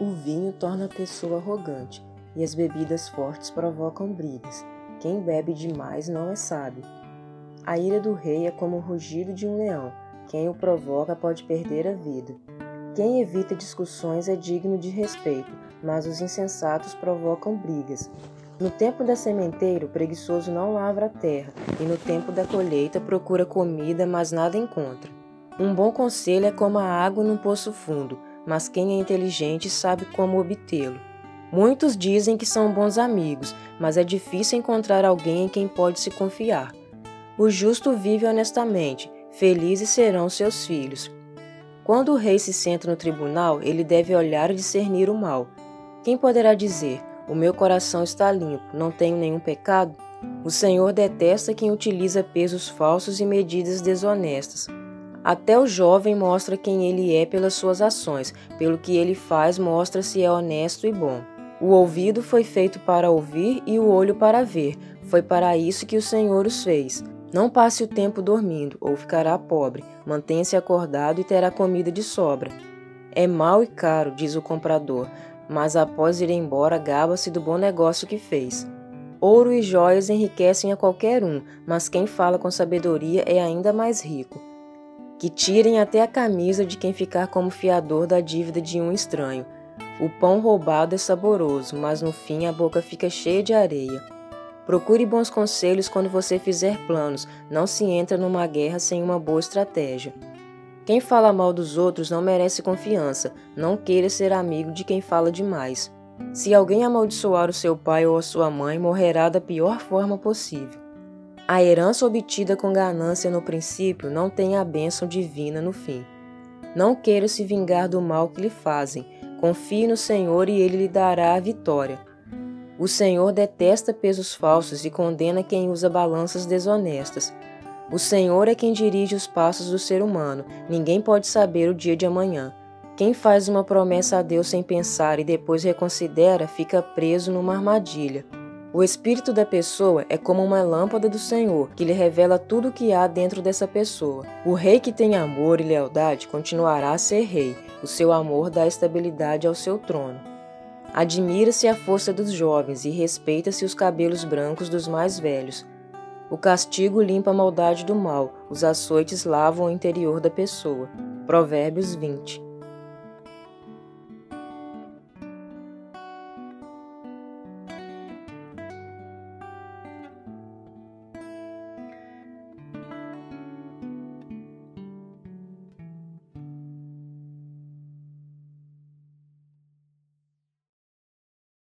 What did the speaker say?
O vinho torna a pessoa arrogante e as bebidas fortes provocam brigas. Quem bebe demais não é sábio. A ira do rei é como o rugido de um leão. Quem o provoca pode perder a vida. Quem evita discussões é digno de respeito, mas os insensatos provocam brigas. No tempo da sementeira, o preguiçoso não lavra a terra, e no tempo da colheita procura comida, mas nada encontra. Um bom conselho é como a água num poço fundo, mas quem é inteligente sabe como obtê-lo. Muitos dizem que são bons amigos, mas é difícil encontrar alguém em quem pode se confiar. O justo vive honestamente, felizes serão seus filhos. Quando o rei se senta no tribunal, ele deve olhar e discernir o mal. Quem poderá dizer: O meu coração está limpo, não tenho nenhum pecado? O Senhor detesta quem utiliza pesos falsos e medidas desonestas. Até o jovem mostra quem ele é pelas suas ações, pelo que ele faz mostra se é honesto e bom. O ouvido foi feito para ouvir e o olho para ver. Foi para isso que o Senhor os fez. Não passe o tempo dormindo, ou ficará pobre. Mantenha-se acordado e terá comida de sobra. É mau e caro, diz o comprador, mas após ir embora, gaba-se do bom negócio que fez. Ouro e joias enriquecem a qualquer um, mas quem fala com sabedoria é ainda mais rico que tirem até a camisa de quem ficar como fiador da dívida de um estranho. O pão roubado é saboroso, mas no fim a boca fica cheia de areia. Procure bons conselhos quando você fizer planos, não se entra numa guerra sem uma boa estratégia. Quem fala mal dos outros não merece confiança, não queira ser amigo de quem fala demais. Se alguém amaldiçoar o seu pai ou a sua mãe, morrerá da pior forma possível. A herança obtida com ganância no princípio não tem a bênção divina no fim. Não queira se vingar do mal que lhe fazem. Confie no Senhor e ele lhe dará a vitória. O Senhor detesta pesos falsos e condena quem usa balanças desonestas. O Senhor é quem dirige os passos do ser humano. Ninguém pode saber o dia de amanhã. Quem faz uma promessa a Deus sem pensar e depois reconsidera fica preso numa armadilha. O espírito da pessoa é como uma lâmpada do Senhor, que lhe revela tudo o que há dentro dessa pessoa. O rei que tem amor e lealdade continuará a ser rei. O seu amor dá estabilidade ao seu trono. Admira-se a força dos jovens e respeita-se os cabelos brancos dos mais velhos. O castigo limpa a maldade do mal, os açoites lavam o interior da pessoa. Provérbios 20.